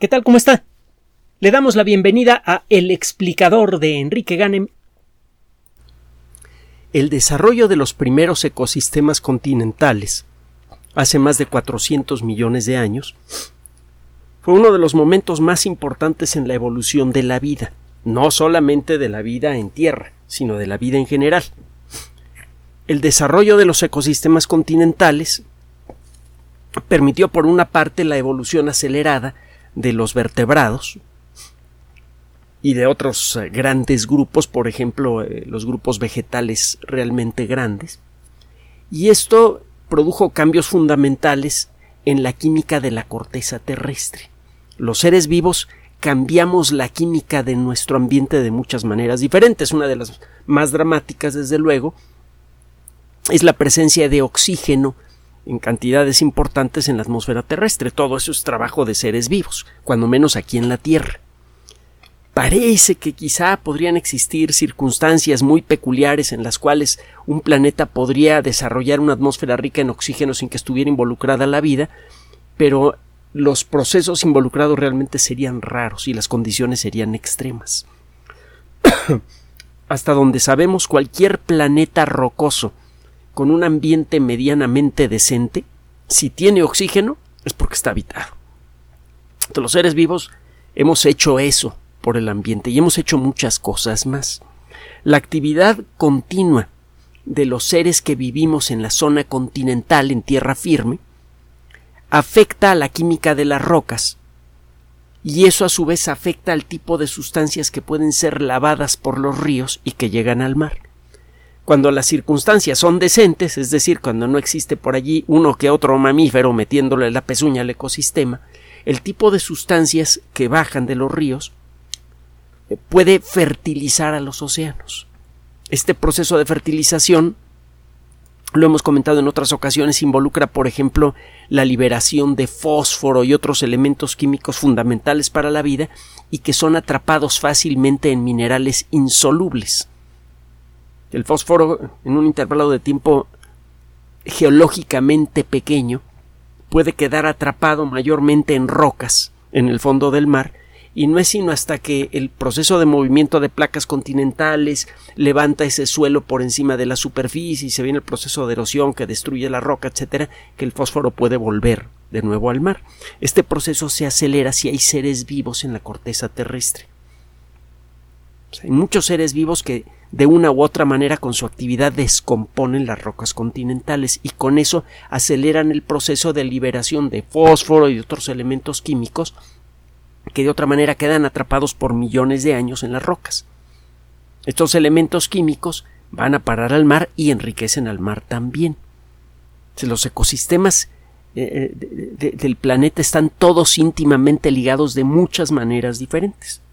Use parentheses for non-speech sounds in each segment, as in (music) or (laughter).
¿Qué tal? ¿Cómo está? Le damos la bienvenida a El explicador de Enrique Ganem. El desarrollo de los primeros ecosistemas continentales hace más de 400 millones de años fue uno de los momentos más importantes en la evolución de la vida, no solamente de la vida en tierra, sino de la vida en general. El desarrollo de los ecosistemas continentales permitió por una parte la evolución acelerada de los vertebrados y de otros eh, grandes grupos, por ejemplo, eh, los grupos vegetales realmente grandes. Y esto produjo cambios fundamentales en la química de la corteza terrestre. Los seres vivos cambiamos la química de nuestro ambiente de muchas maneras diferentes. Una de las más dramáticas, desde luego, es la presencia de oxígeno en cantidades importantes en la atmósfera terrestre. Todo eso es trabajo de seres vivos, cuando menos aquí en la Tierra. Parece que quizá podrían existir circunstancias muy peculiares en las cuales un planeta podría desarrollar una atmósfera rica en oxígeno sin que estuviera involucrada la vida, pero los procesos involucrados realmente serían raros y las condiciones serían extremas. (coughs) Hasta donde sabemos cualquier planeta rocoso con un ambiente medianamente decente, si tiene oxígeno, es porque está habitado. los seres vivos hemos hecho eso por el ambiente y hemos hecho muchas cosas más. La actividad continua de los seres que vivimos en la zona continental, en tierra firme, afecta a la química de las rocas y eso a su vez afecta al tipo de sustancias que pueden ser lavadas por los ríos y que llegan al mar. Cuando las circunstancias son decentes, es decir, cuando no existe por allí uno que otro mamífero metiéndole la pezuña al ecosistema, el tipo de sustancias que bajan de los ríos eh, puede fertilizar a los océanos. Este proceso de fertilización, lo hemos comentado en otras ocasiones, involucra, por ejemplo, la liberación de fósforo y otros elementos químicos fundamentales para la vida y que son atrapados fácilmente en minerales insolubles. El fósforo, en un intervalo de tiempo geológicamente pequeño, puede quedar atrapado mayormente en rocas en el fondo del mar, y no es sino hasta que el proceso de movimiento de placas continentales levanta ese suelo por encima de la superficie y se viene el proceso de erosión que destruye la roca, etcétera, que el fósforo puede volver de nuevo al mar. Este proceso se acelera si hay seres vivos en la corteza terrestre. Hay muchos seres vivos que de una u otra manera con su actividad descomponen las rocas continentales y con eso aceleran el proceso de liberación de fósforo y de otros elementos químicos que de otra manera quedan atrapados por millones de años en las rocas. Estos elementos químicos van a parar al mar y enriquecen al mar también. Los ecosistemas eh, eh, del planeta están todos íntimamente ligados de muchas maneras diferentes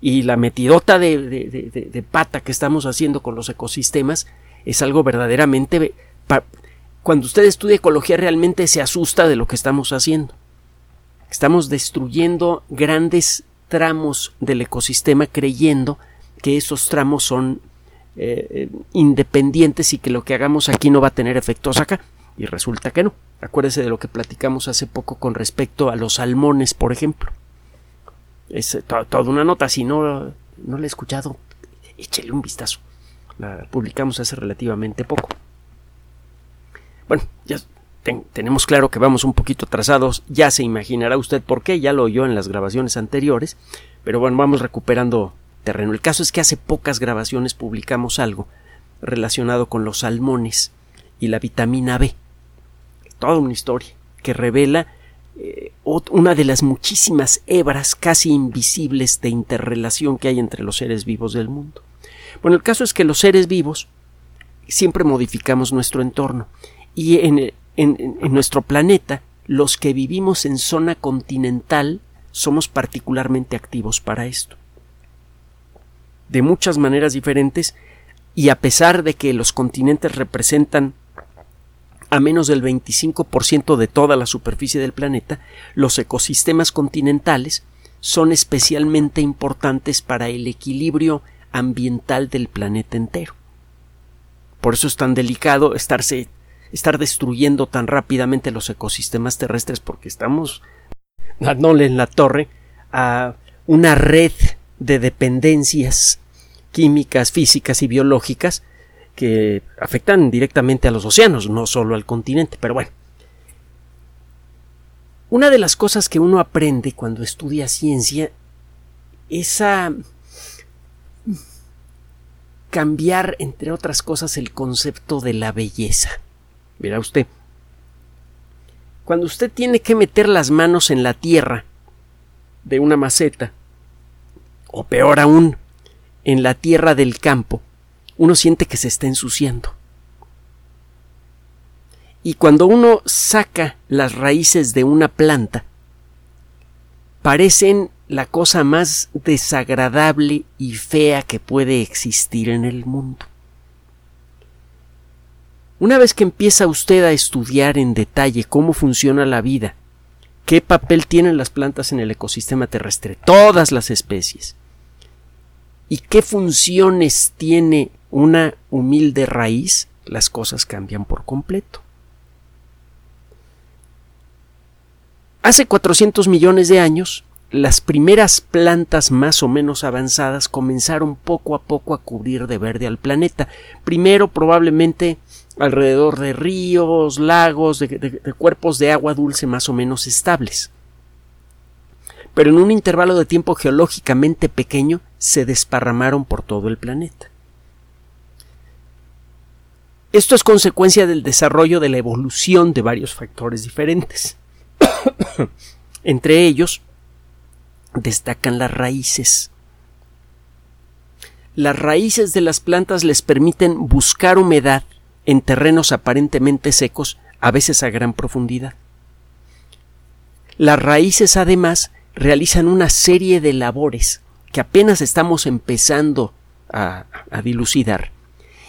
y la metidota de, pata que estamos haciendo con los ecosistemas es algo verdaderamente... Cuando usted estudia ecología realmente se asusta de lo que estamos haciendo. Estamos destruyendo grandes tramos del ecosistema creyendo que esos tramos son eh, independientes y que lo que hagamos aquí no va a tener efectos acá. Y resulta que no. Acuérdese de lo que platicamos hace poco con respecto a los salmones, por ejemplo es toda una nota. Si no, no la he escuchado, échele un vistazo. La publicamos hace relativamente poco. Bueno, ya tenemos claro que vamos un poquito atrasados. Ya se imaginará usted por qué, ya lo oyó en las grabaciones anteriores. Pero bueno, vamos recuperando terreno. El caso es que hace pocas grabaciones publicamos algo relacionado con los salmones y la vitamina B. Toda una historia que revela eh, una de las muchísimas hebras casi invisibles de interrelación que hay entre los seres vivos del mundo. Bueno, el caso es que los seres vivos siempre modificamos nuestro entorno y en, en nuestro planeta los que vivimos en zona continental somos particularmente activos para esto. De muchas maneras diferentes y a pesar de que los continentes representan a menos del 25% de toda la superficie del planeta, los ecosistemas continentales son especialmente importantes para el equilibrio ambiental del planeta entero. Por eso es tan delicado estarse estar destruyendo tan rápidamente los ecosistemas terrestres porque estamos dándole en la torre a una red de dependencias químicas, físicas y biológicas que afectan directamente a los océanos, no solo al continente. Pero bueno, una de las cosas que uno aprende cuando estudia ciencia es a cambiar, entre otras cosas, el concepto de la belleza. Verá usted, cuando usted tiene que meter las manos en la tierra de una maceta, o peor aún, en la tierra del campo, uno siente que se está ensuciando. Y cuando uno saca las raíces de una planta, parecen la cosa más desagradable y fea que puede existir en el mundo. Una vez que empieza usted a estudiar en detalle cómo funciona la vida, qué papel tienen las plantas en el ecosistema terrestre, todas las especies, y qué funciones tiene una humilde raíz, las cosas cambian por completo. Hace 400 millones de años, las primeras plantas más o menos avanzadas comenzaron poco a poco a cubrir de verde al planeta. Primero probablemente alrededor de ríos, lagos, de, cuerpos de agua dulce más o menos estables. Pero en un intervalo de tiempo geológicamente pequeño se desparramaron por todo el planeta. Esto es consecuencia del desarrollo de la evolución de varios factores diferentes. (coughs) Entre ellos destacan las raíces. Las raíces de las plantas les permiten buscar humedad en terrenos aparentemente secos, a veces a gran profundidad. Las raíces además realizan una serie de labores que apenas estamos empezando a, dilucidar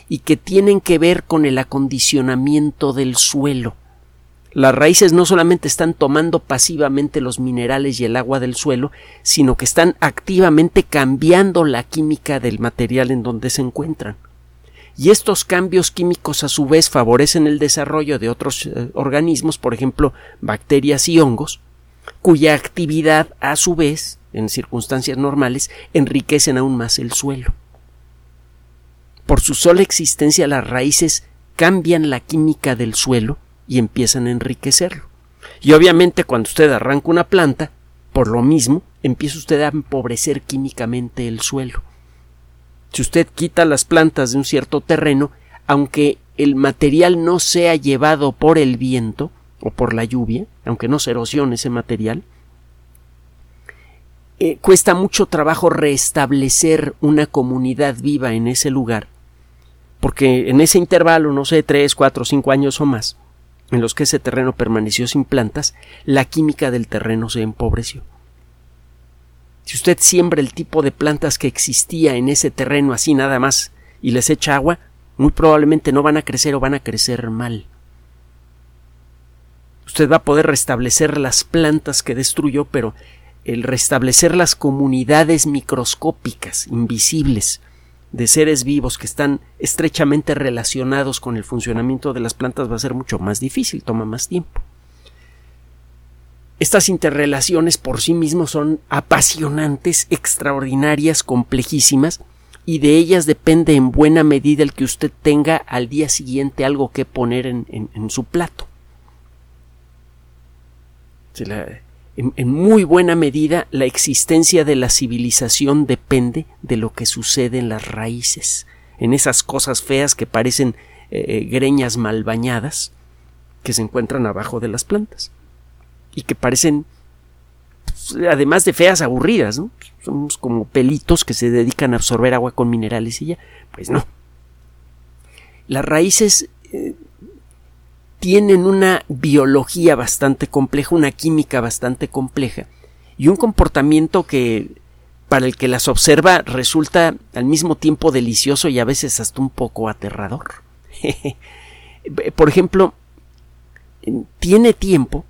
y que tienen que ver con el acondicionamiento del suelo. Las raíces no solamente están tomando pasivamente los minerales y el agua del suelo, sino que están activamente cambiando la química del material en donde se encuentran y estos cambios químicos a su vez favorecen el desarrollo de otros eh, organismos, por ejemplo, bacterias y hongos, cuya actividad a su vez, en circunstancias normales, enriquecen aún más el suelo. Por su sola existencia las raíces cambian la química del suelo y empiezan a enriquecerlo. Y obviamente cuando usted arranca una planta, por lo mismo, empieza usted a empobrecer químicamente el suelo. Si usted quita las plantas de un cierto terreno, aunque el material no sea llevado por el viento o por la lluvia, aunque no se erosione ese material, eh, cuesta mucho trabajo restablecer una comunidad viva en ese lugar, porque en ese intervalo, no sé, tres, cuatro, cinco años o más, en los que ese terreno permaneció sin plantas, la química del terreno se empobreció. Si usted siembra el tipo de plantas que existía en ese terreno así nada más y les echa agua, muy probablemente no van a crecer o van a crecer mal. Usted va a poder restablecer las plantas que destruyó, pero el restablecer las comunidades microscópicas, invisibles, de seres vivos que están estrechamente relacionados con el funcionamiento de las plantas va a ser mucho más difícil, toma más tiempo. Estas interrelaciones por sí mismos son apasionantes, extraordinarias, complejísimas, y de ellas depende en buena medida el que usted tenga al día siguiente algo que poner en, su plato. En, muy buena medida la existencia de la civilización depende de lo que sucede en las raíces, en esas cosas feas que parecen eh, eh, greñas mal bañadas que se encuentran abajo de las plantas y que parecen, además de feas, aburridas, ¿no? Somos como pelitos que se dedican a absorber agua con minerales y ya. Pues no. Las raíces eh, tienen una biología bastante compleja, una química bastante compleja y un comportamiento que para el que las observa resulta al mismo tiempo delicioso y a veces hasta un poco aterrador. (laughs) Por ejemplo, tiene tiempo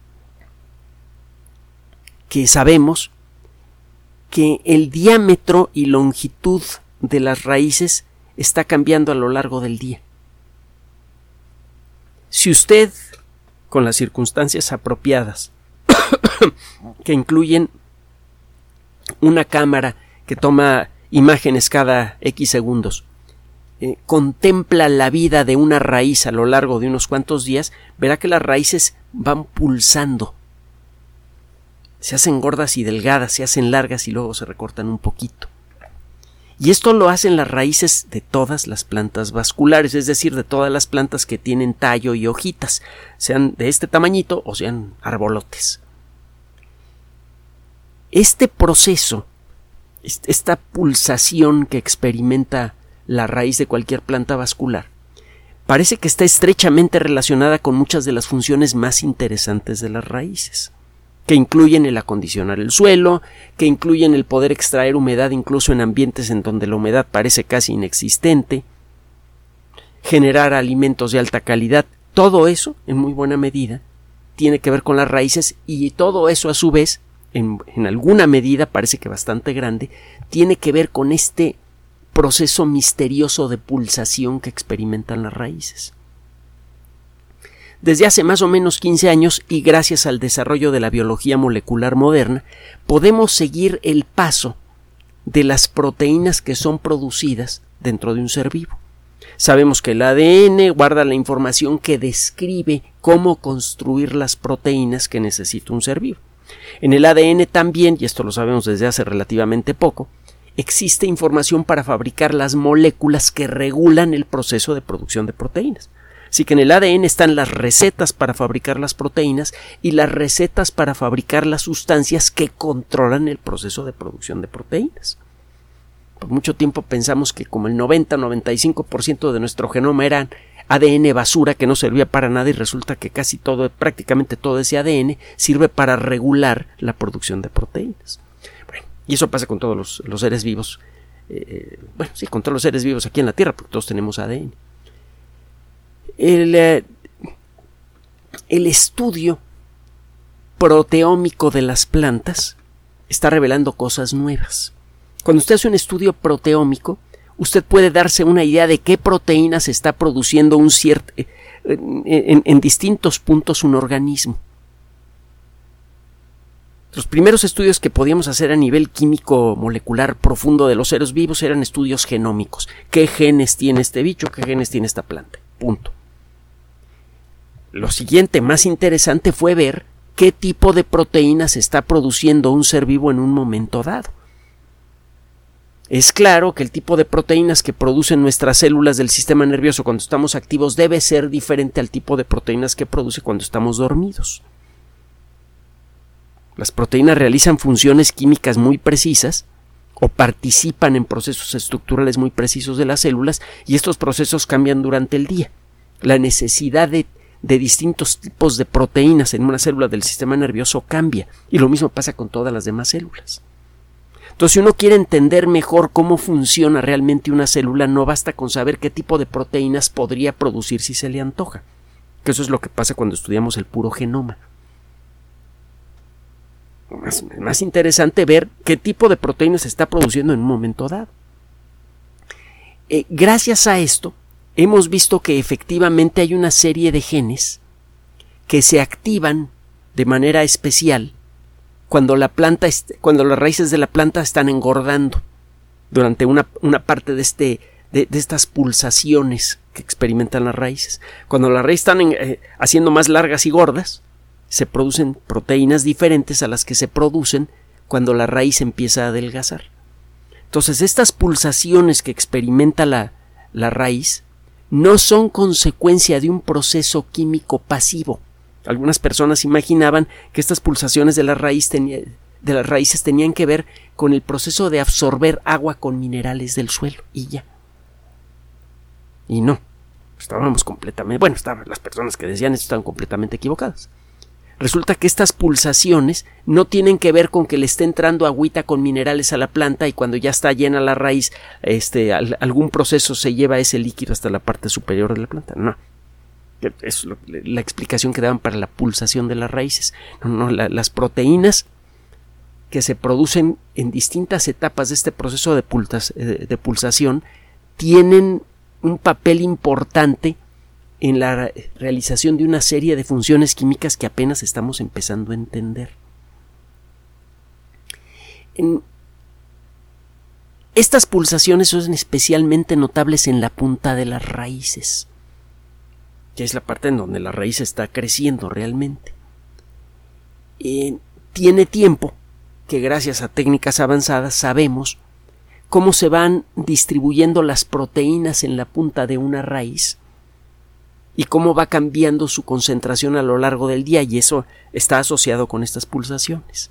que sabemos que el diámetro y longitud de las raíces está cambiando a lo largo del día. Si usted, con las circunstancias apropiadas, (coughs) que incluyen una cámara que toma imágenes cada X segundos, eh, contempla la vida de una raíz a lo largo de unos cuantos días, verá que las raíces van pulsando. Se hacen gordas y delgadas, se hacen largas y luego se recortan un poquito. Y esto lo hacen las raíces de todas las plantas vasculares, es decir, de todas las plantas que tienen tallo y hojitas, sean de este tamañito o sean arbolotes. Este proceso, esta pulsación que experimenta la raíz de cualquier planta vascular, parece que está estrechamente relacionada con muchas de las funciones más interesantes de las raíces, que incluyen el acondicionar el suelo, que incluyen el poder extraer humedad incluso en ambientes en donde la humedad parece casi inexistente, generar alimentos de alta calidad, todo eso, en muy buena medida, tiene que ver con las raíces y todo eso a su vez, en, en alguna medida, parece que bastante grande, tiene que ver con este proceso misterioso de pulsación que experimentan las raíces. Desde hace más o menos 15 años y gracias al desarrollo de la biología molecular moderna, podemos seguir el paso de las proteínas que son producidas dentro de un ser vivo. Sabemos que el ADN guarda la información que describe cómo construir las proteínas que necesita un ser vivo. En el ADN también, y esto lo sabemos desde hace relativamente poco, existe información para fabricar las moléculas que regulan el proceso de producción de proteínas. Así que en el ADN están las recetas para fabricar las proteínas y las recetas para fabricar las sustancias que controlan el proceso de producción de proteínas. Por mucho tiempo pensamos que como el 90-95% de nuestro genoma era ADN basura que no servía para nada y resulta que casi todo, prácticamente todo ese ADN sirve para regular la producción de proteínas. Y eso pasa con todos los, seres vivos. Eh, eh, bueno, sí, con todos los seres vivos aquí en la Tierra, porque todos tenemos ADN. El, eh, el estudio proteómico de las plantas está revelando cosas nuevas. Cuando usted hace un estudio proteómico, usted puede darse una idea de qué proteínas está produciendo un cierto, en distintos puntos un organismo. Los primeros estudios que podíamos hacer a nivel químico molecular profundo de los seres vivos eran estudios genómicos. ¿Qué genes tiene este bicho? ¿Qué genes tiene esta planta? Punto. Lo siguiente más interesante fue ver qué tipo de proteínas está produciendo un ser vivo en un momento dado. Es claro que el tipo de proteínas que producen nuestras células del sistema nervioso cuando estamos activos debe ser diferente al tipo de proteínas que produce cuando estamos dormidos. Las proteínas realizan funciones químicas muy precisas o participan en procesos estructurales muy precisos de las células y estos procesos cambian durante el día. La necesidad de, distintos tipos de proteínas en una célula del sistema nervioso cambia y lo mismo pasa con todas las demás células. Entonces, si uno quiere entender mejor cómo funciona realmente una célula, no basta con saber qué tipo de proteínas podría producir si se le antoja. Que eso es lo que pasa cuando estudiamos el puro genoma más, más interesante ver qué tipo de proteínas se está produciendo en un momento dado. Eh, gracias a esto, hemos visto que efectivamente hay una serie de genes que se activan de manera especial cuando las raíces de la planta están engordando durante una, parte de este de, estas pulsaciones que experimentan las raíces. Cuando las raíces están eh, haciendo más largas y gordas, se producen proteínas diferentes a las que se producen cuando la raíz empieza a adelgazar. Entonces, estas pulsaciones que experimenta la raíz no son consecuencia de un proceso químico pasivo. Algunas personas imaginaban que estas pulsaciones de la raíz de las raíces tenían que ver con el proceso de absorber agua con minerales del suelo y ya. Y no, estábamos completamente, bueno, estaban las personas que decían esto estaban completamente equivocadas. Resulta que estas pulsaciones no tienen que ver con que le esté entrando agüita con minerales a la planta y cuando ya está llena la raíz, este, algún proceso se lleva ese líquido hasta la parte superior de la planta. No. Es la explicación que daban para la pulsación de las raíces. No, no, las proteínas que se producen en distintas etapas de este proceso de, eh, de pulsación tienen un papel importante en la realización de una serie de funciones químicas que apenas estamos empezando a entender. estas pulsaciones son especialmente notables en la punta de las raíces, que es la parte en donde la raíz está creciendo realmente. tiene tiempo que gracias a técnicas avanzadas sabemos cómo se van distribuyendo las proteínas en la punta de una raíz y cómo va cambiando su concentración a lo largo del día y eso está asociado con estas pulsaciones.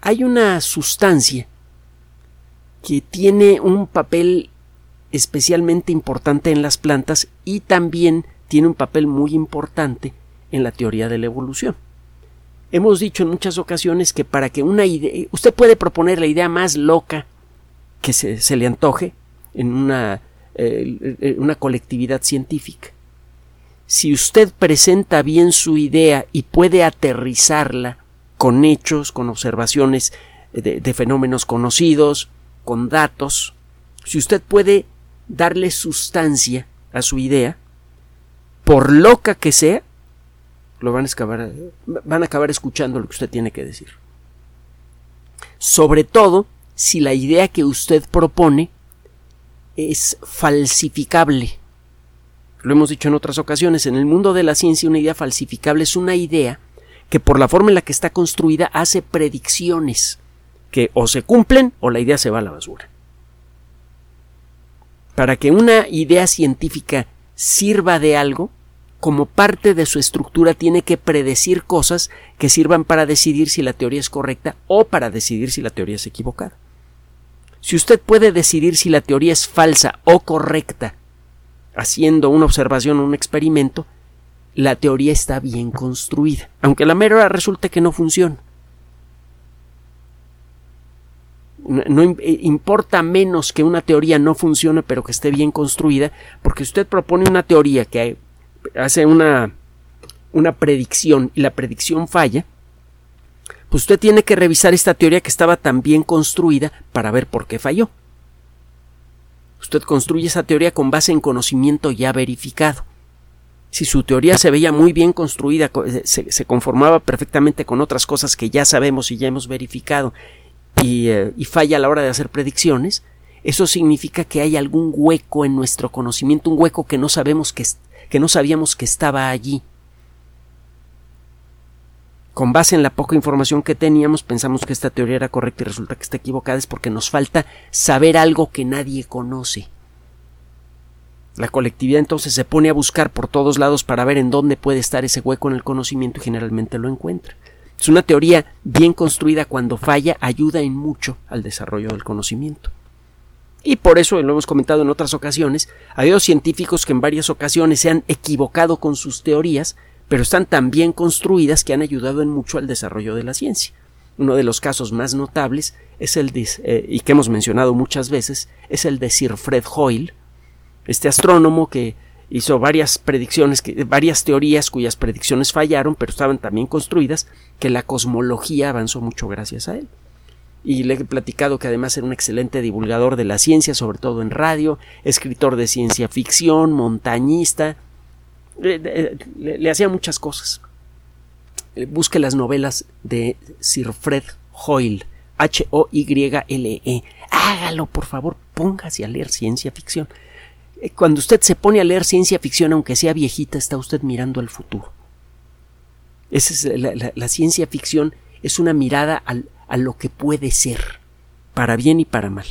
Hay una sustancia que tiene un papel especialmente importante en las plantas y también tiene un papel muy importante en la teoría de la evolución. Hemos dicho en muchas ocasiones que para que una idea, usted puede proponer la idea más loca que se, le antoje en una, eh, una colectividad científica. Si usted presenta bien su idea y puede aterrizarla con hechos, con observaciones de, fenómenos conocidos, con datos, si usted puede darle sustancia a su idea, por loca que sea, lo van a van a acabar escuchando lo que usted tiene que decir. Sobre todo si la idea que usted propone es falsificable. Lo hemos dicho en otras ocasiones, en el mundo de la ciencia una idea falsificable es una idea que por la forma en la que está construida hace predicciones que o se cumplen o la idea se va a la basura. Para que una idea científica sirva de algo, como parte de su estructura tiene que predecir cosas que sirvan para decidir si la teoría es correcta o para decidir si la teoría es equivocada. Si usted puede decidir si la teoría es falsa o correcta haciendo una observación o un experimento, la teoría está bien construida, aunque la mera resulte que no funciona. no, eh, importa menos que una teoría no funcione pero que esté bien construida, porque usted propone una teoría que hace una, una predicción y la predicción falla, pues usted tiene que revisar esta teoría que estaba tan bien construida para ver por qué falló. Usted construye esa teoría con base en conocimiento ya verificado. Si su teoría se veía muy bien construida, se, se, conformaba perfectamente con otras cosas que ya sabemos y ya hemos verificado, y, eh, y falla a la hora de hacer predicciones, eso significa que hay algún hueco en nuestro conocimiento, un hueco que no sabemos que, que no sabíamos que estaba allí. Con base en la poca información que teníamos, pensamos que esta teoría era correcta y resulta que está equivocada, es porque nos falta saber algo que nadie conoce. La colectividad entonces se pone a buscar por todos lados para ver en dónde puede estar ese hueco en el conocimiento y generalmente lo encuentra. Es una teoría bien construida cuando falla ayuda en mucho al desarrollo del conocimiento. Y por eso, lo hemos comentado en otras ocasiones, ha habido científicos que en varias ocasiones se han equivocado con sus teorías, pero están tan bien construidas que han ayudado en mucho al desarrollo de la ciencia. Uno de los casos más notables es el de, eh, y que hemos mencionado muchas veces, es el de Sir Fred Hoyle, este astrónomo que hizo varias predicciones, varias teorías cuyas predicciones fallaron, pero estaban también construidas, que la cosmología avanzó mucho gracias a él y le he platicado que además era un excelente divulgador de la ciencia, sobre todo en radio, escritor de ciencia ficción, montañista, le, hacía muchas cosas. Eh, busque las novelas de Sir Fred Hoyle, H-O-Y-L-E. Hágalo, por favor, póngase a leer ciencia ficción. Eh, cuando usted se pone a leer ciencia ficción, aunque sea viejita, está usted mirando al futuro. Esa es la ciencia ficción es una mirada al, a lo que puede ser, para bien y para mal.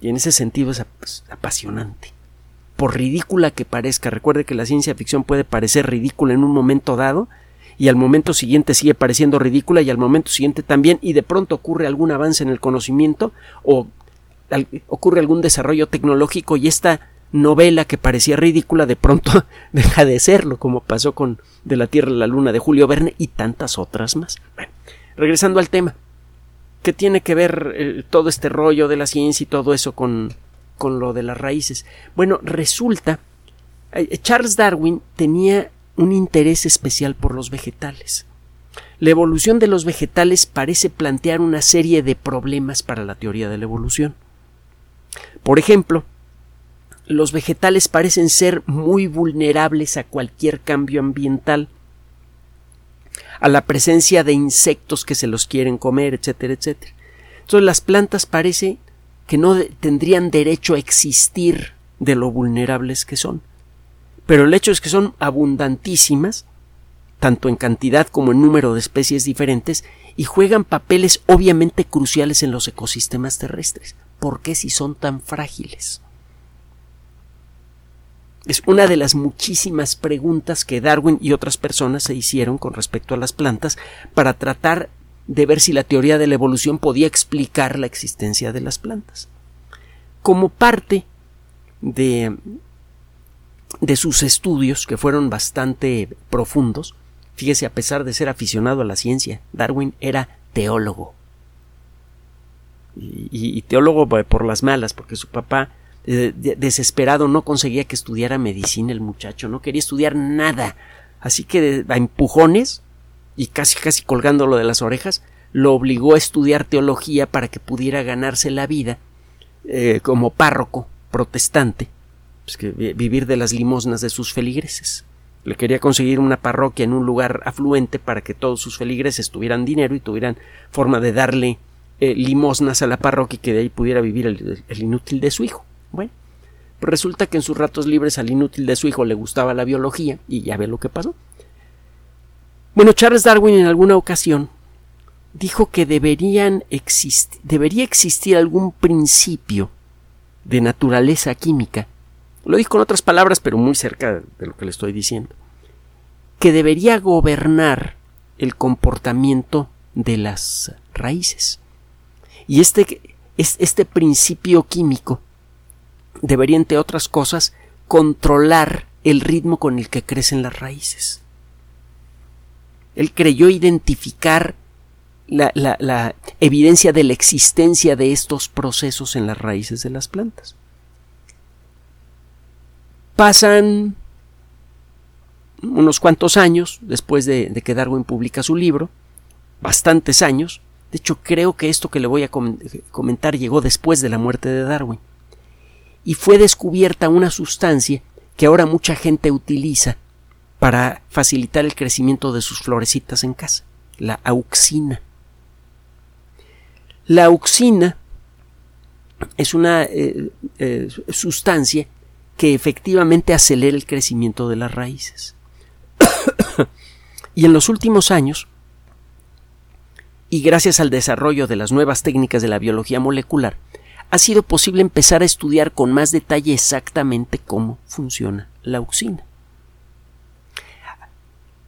Y en ese sentido es apasionante. Por ridícula que parezca, recuerde que la ciencia ficción puede parecer ridícula en un momento dado, y al momento siguiente sigue pareciendo ridícula, y al momento siguiente también, y de pronto ocurre algún avance en el conocimiento, o ocurre algún desarrollo tecnológico, y esta novela que parecía ridícula de pronto (laughs) deja de serlo, como pasó con De la Tierra a la Luna de Julio Verne y tantas otras más. Bueno, regresando al tema, ¿qué tiene que ver eh, todo este rollo de la ciencia y todo eso con, con lo de las raíces? Bueno, resulta, eh, Charles Darwin tenía un interés especial por los vegetales. La evolución de los vegetales parece plantear una serie de problemas para la teoría de la evolución. Por ejemplo, los vegetales parecen ser muy vulnerables a cualquier cambio ambiental a la presencia de insectos que se los quieren comer, etcétera, etcétera. Entonces las plantas parece que no tendrían derecho a existir de lo vulnerables que son. Pero el hecho es que son abundantísimas, tanto en cantidad como en número de especies diferentes, y juegan papeles obviamente cruciales en los ecosistemas terrestres. ¿Por qué si son tan frágiles? Es una de las muchísimas preguntas que Darwin y otras personas se hicieron con respecto a las plantas para tratar de ver si la teoría de la evolución podía explicar la existencia de las plantas. Como parte de, de sus estudios, que fueron bastante profundos, fíjese, a pesar de ser aficionado a la ciencia, Darwin era teólogo. Y, teólogo por las malas, porque su papá eh, desesperado, no conseguía que estudiara medicina el muchacho, no quería estudiar nada. Así que a empujones y casi casi colgándolo de las orejas, lo obligó a estudiar teología para que pudiera ganarse la vida eh, como párroco protestante, pues que vivir de las limosnas de sus feligreses. Le quería conseguir una parroquia en un lugar afluente para que todos sus feligreses tuvieran dinero y tuvieran forma de darle eh, limosnas a la parroquia y que de ahí pudiera vivir el inútil de su hijo. Bueno, pues resulta que en sus ratos libres al inútil de su hijo le gustaba la biología y ya ve lo que pasó. Bueno, Charles Darwin en alguna ocasión dijo que debería existir algún principio de naturaleza química. Lo dijo con otras palabras, pero muy cerca de lo que le estoy diciendo. Que debería gobernar el comportamiento de las raíces. Y este, este principio químico debería, entre otras cosas, controlar el ritmo con el que crecen las raíces. Él creyó identificar la, evidencia de la existencia de estos procesos en las raíces de las plantas. Pasan unos cuantos años después de, de, que Darwin publica su libro, bastantes años, de hecho creo que esto que le voy a comentar llegó después de la muerte de Darwin y fue descubierta una sustancia que ahora mucha gente utiliza para facilitar el crecimiento de sus florecitas en casa, la auxina. La auxina es una eh, eh, sustancia que efectivamente acelera el crecimiento de las raíces. (coughs) y en los últimos años, y gracias al desarrollo de las nuevas técnicas de la biología molecular, ha sido posible empezar a estudiar con más detalle exactamente cómo funciona la auxina.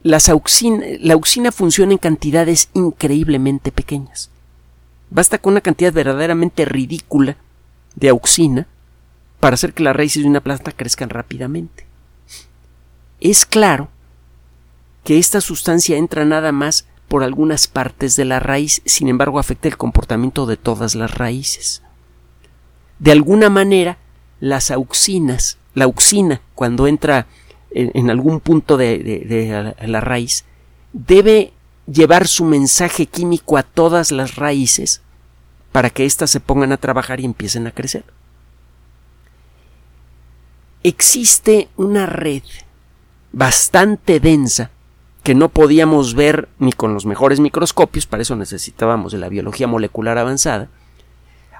La auxina funciona en cantidades increíblemente pequeñas. Basta con una cantidad verdaderamente ridícula de auxina para hacer que las raíces de una planta crezcan rápidamente. Es claro que esta sustancia entra nada más por algunas partes de la raíz, sin embargo afecta el comportamiento de todas las raíces de alguna manera las auxinas, la auxina, cuando entra en, algún punto de, la raíz, debe llevar su mensaje químico a todas las raíces para que éstas se pongan a trabajar y empiecen a crecer. Existe una red bastante densa que no podíamos ver ni con los mejores microscopios, para eso necesitábamos de la biología molecular avanzada,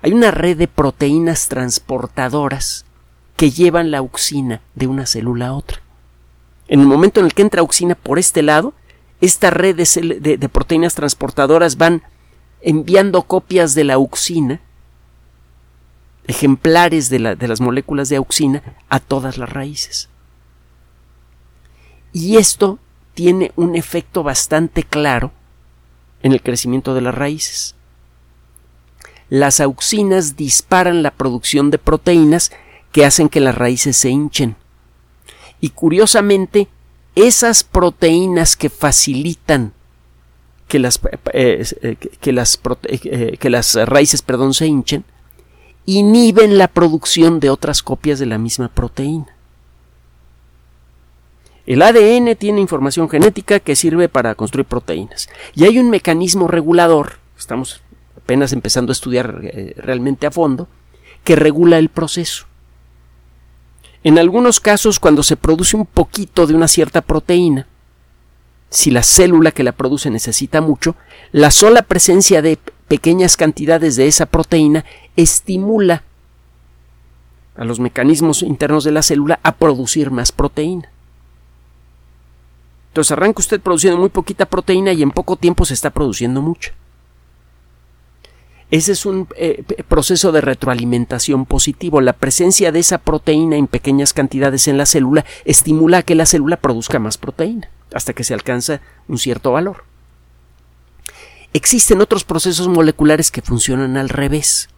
hay una red de proteínas transportadoras que llevan la auxina de una célula a otra. En el momento en el que entra auxina por este lado, esta red de, proteínas transportadoras van enviando copias de la auxina, ejemplares de las moléculas de auxina, a todas las raíces. Y esto tiene un efecto bastante claro en el crecimiento de las raíces las auxinas disparan la producción de proteínas que hacen que las raíces se hinchen. Y curiosamente, esas proteínas que facilitan que las, eh, eh, que, las, eh, que las raíces perdón, se hinchen, inhiben la producción de otras copias de la misma proteína. El ADN tiene información genética que sirve para construir proteínas. Y hay un mecanismo regulador, estamos apenas empezando a estudiar eh, realmente a fondo, que regula el proceso. En algunos casos, cuando se produce un poquito de una cierta proteína, si la célula que la produce necesita mucho, la sola presencia de pequeñas cantidades de esa proteína estimula a los mecanismos internos de la célula a producir más proteína. Entonces arranca usted produciendo muy poquita proteína y en poco tiempo se está produciendo mucho. Ese es un eh, proceso de retroalimentación positivo. La presencia de esa proteína en pequeñas cantidades en la célula estimula a que la célula produzca más proteína hasta que se alcanza un cierto valor. Existen otros procesos moleculares que funcionan al revés.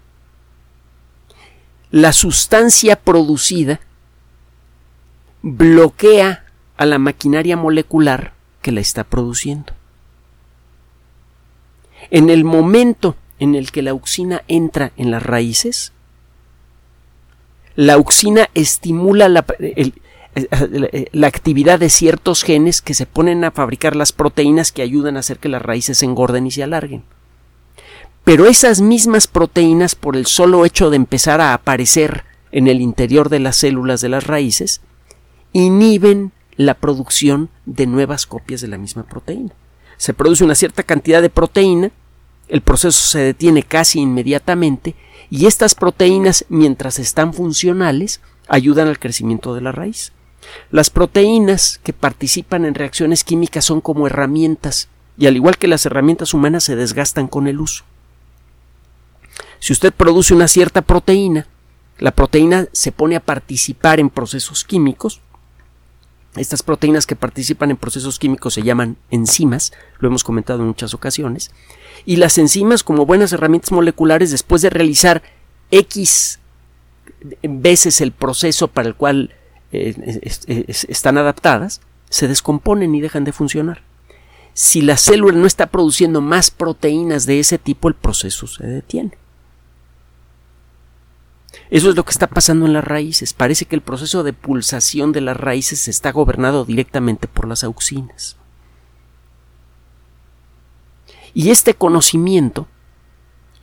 La sustancia producida bloquea a la maquinaria molecular que la está produciendo. En el momento en el que la auxina entra en las raíces, la auxina estimula la, la, actividad de ciertos genes que se ponen a fabricar las proteínas que ayudan a hacer que las raíces se engorden y se alarguen. Pero esas mismas proteínas, por el solo hecho de empezar a aparecer en el interior de las células de las raíces, inhiben la producción de nuevas copias de la misma proteína. Se produce una cierta cantidad de proteína el proceso se detiene casi inmediatamente y estas proteínas, mientras están funcionales, ayudan al crecimiento de la raíz. Las proteínas que participan en reacciones químicas son como herramientas y al igual que las herramientas humanas se desgastan con el uso. Si usted produce una cierta proteína, la proteína se pone a participar en procesos químicos. Estas proteínas que participan en procesos químicos se llaman enzimas, lo hemos comentado en muchas ocasiones, y las enzimas como buenas herramientas moleculares después de realizar X veces el proceso para el cual eh, están adaptadas, se descomponen y dejan de funcionar. Si la célula no está produciendo más proteínas de ese tipo, el proceso se detiene. Eso es lo que está pasando en las raíces. Parece que el proceso de pulsación de las raíces está gobernado directamente por las auxinas. Y este conocimiento,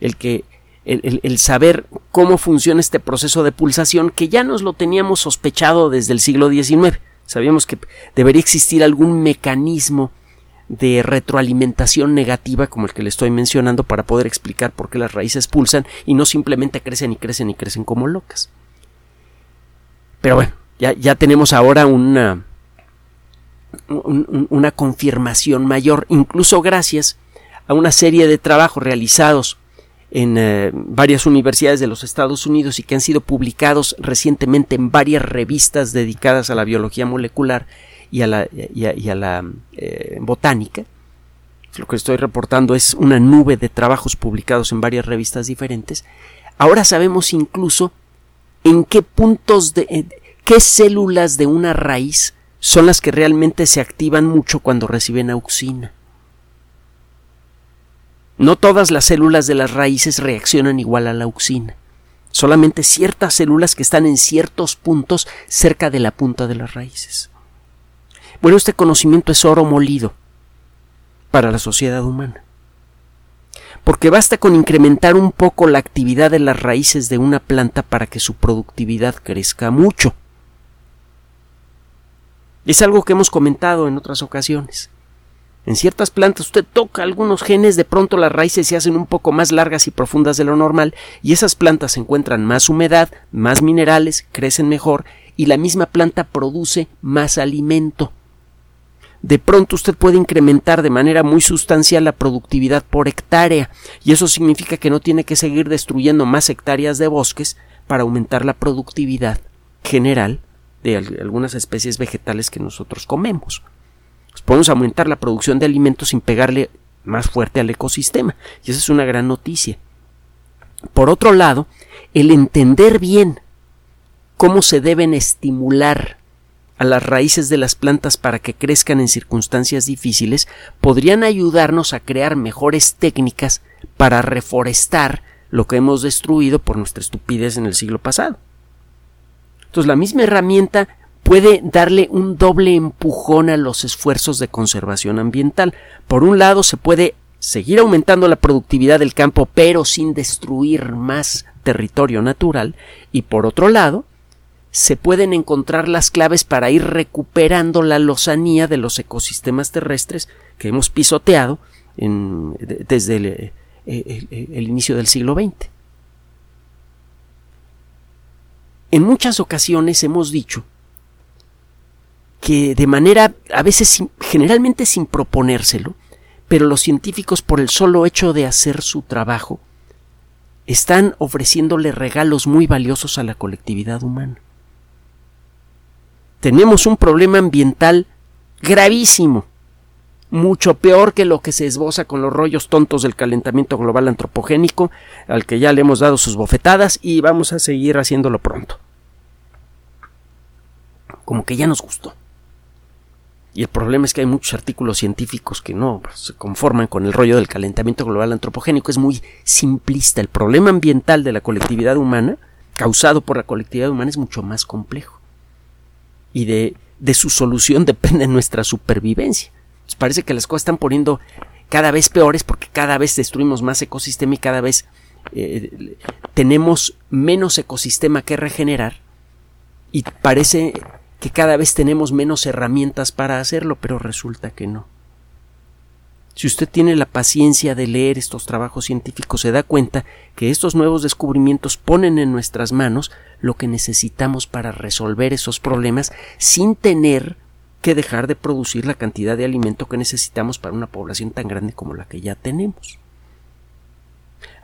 el que el, saber cómo funciona este proceso de pulsación, que ya nos lo teníamos sospechado desde el siglo XIX. Sabíamos que debería existir algún mecanismo de retroalimentación negativa como el que le estoy mencionando para poder explicar por qué las raíces pulsan y no simplemente crecen y crecen y crecen como locas. Pero bueno, ya, ya tenemos ahora una, una confirmación mayor, incluso gracias a una serie de trabajos realizados en eh, varias universidades de los Estados Unidos y que han sido publicados recientemente en varias revistas dedicadas a la biología molecular y a la, a, eh, botánica. Lo que estoy reportando es una nube de trabajos publicados en varias revistas diferentes. Ahora sabemos incluso en qué puntos de qué células de una raíz son las que realmente se activan mucho cuando reciben auxina. No todas las células de las raíces reaccionan igual a la auxina. Solamente ciertas células que están en ciertos puntos cerca de la punta de las raíces. Bueno, este conocimiento es oro molido para la sociedad humana. Porque basta con incrementar un poco la actividad de las raíces de una planta para que su productividad crezca mucho. Es algo que hemos comentado en otras ocasiones. En ciertas plantas usted toca algunos genes, de pronto las raíces se hacen un poco más largas y profundas de lo normal, y esas plantas encuentran más humedad, más minerales, crecen mejor, y la misma planta produce más alimento. De pronto usted puede incrementar de manera muy sustancial la productividad por hectárea, y eso significa que no tiene que seguir destruyendo más hectáreas de bosques para aumentar la productividad general de algunas especies vegetales que nosotros comemos. Pues, podemos aumentar la producción de alimentos sin pegarle más fuerte al ecosistema. Y esa es una gran noticia. Por otro lado, el entender bien cómo se deben estimular a las raíces de las plantas para que crezcan en circunstancias difíciles podrían ayudarnos a crear mejores técnicas para reforestar lo que hemos destruido por nuestra estupidez en el siglo pasado. Entonces la misma herramienta puede darle un doble empujón a los esfuerzos de conservación ambiental. Por un lado, se puede seguir aumentando la productividad del campo, pero sin destruir más territorio natural, y por otro lado, se pueden encontrar las claves para ir recuperando la lozanía de los ecosistemas terrestres que hemos pisoteado desde el, el inicio del siglo XX. En muchas ocasiones hemos dicho que de manera a veces generalmente sin proponérselo, pero los científicos por el solo hecho de hacer su trabajo están ofreciéndole regalos muy valiosos a la colectividad humana. Tenemos un problema ambiental gravísimo, mucho peor que lo que se esboza con los rollos tontos del calentamiento global antropogénico, al que ya le hemos dado sus bofetadas y vamos a seguir haciéndolo pronto. Como que ya nos gustó. Y el problema es que hay muchos artículos científicos que no se conforman con el rollo del calentamiento global antropogénico. Es muy simplista. El problema ambiental de la colectividad humana, causado por la colectividad humana, es mucho más complejo. Y de, de su solución (laughs) depende nuestra supervivencia. Pues parece que las cosas están poniendo cada vez peores porque cada vez destruimos más ecosistema y cada vez eh, tenemos menos ecosistema que regenerar y parece que cada vez tenemos menos herramientas para hacerlo, pero resulta que no. Si usted tiene la paciencia de leer estos trabajos científicos, se da cuenta que estos nuevos descubrimientos ponen en nuestras manos lo que necesitamos para resolver esos problemas sin tener que dejar de producir la cantidad de alimento que necesitamos para una población tan grande como la que ya tenemos.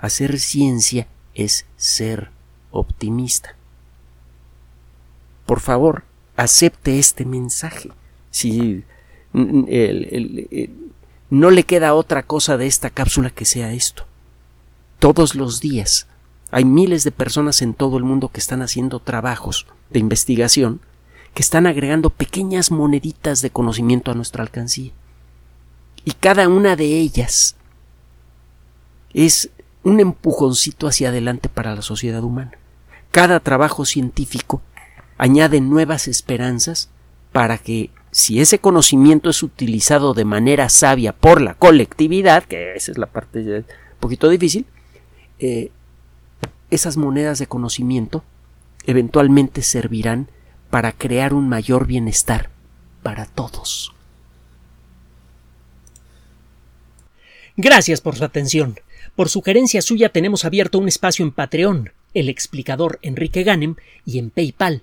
Hacer ciencia es ser optimista. Por favor, acepte este mensaje. Si no le queda otra cosa de esta cápsula que sea esto. Todos los días hay miles de personas en todo el mundo que están haciendo trabajos de investigación que están agregando pequeñas moneditas de conocimiento a nuestra alcancía. Y cada una de ellas es un empujoncito hacia adelante para la sociedad humana. Cada trabajo científico añade nuevas esperanzas para que si ese conocimiento es utilizado de manera sabia por la colectividad, que esa es la parte un poquito difícil, eh, esas monedas de conocimiento eventualmente servirán para crear un mayor bienestar para todos. Gracias por su atención. Por sugerencia suya tenemos abierto un espacio en Patreon, el explicador Enrique Ganem, y en PayPal,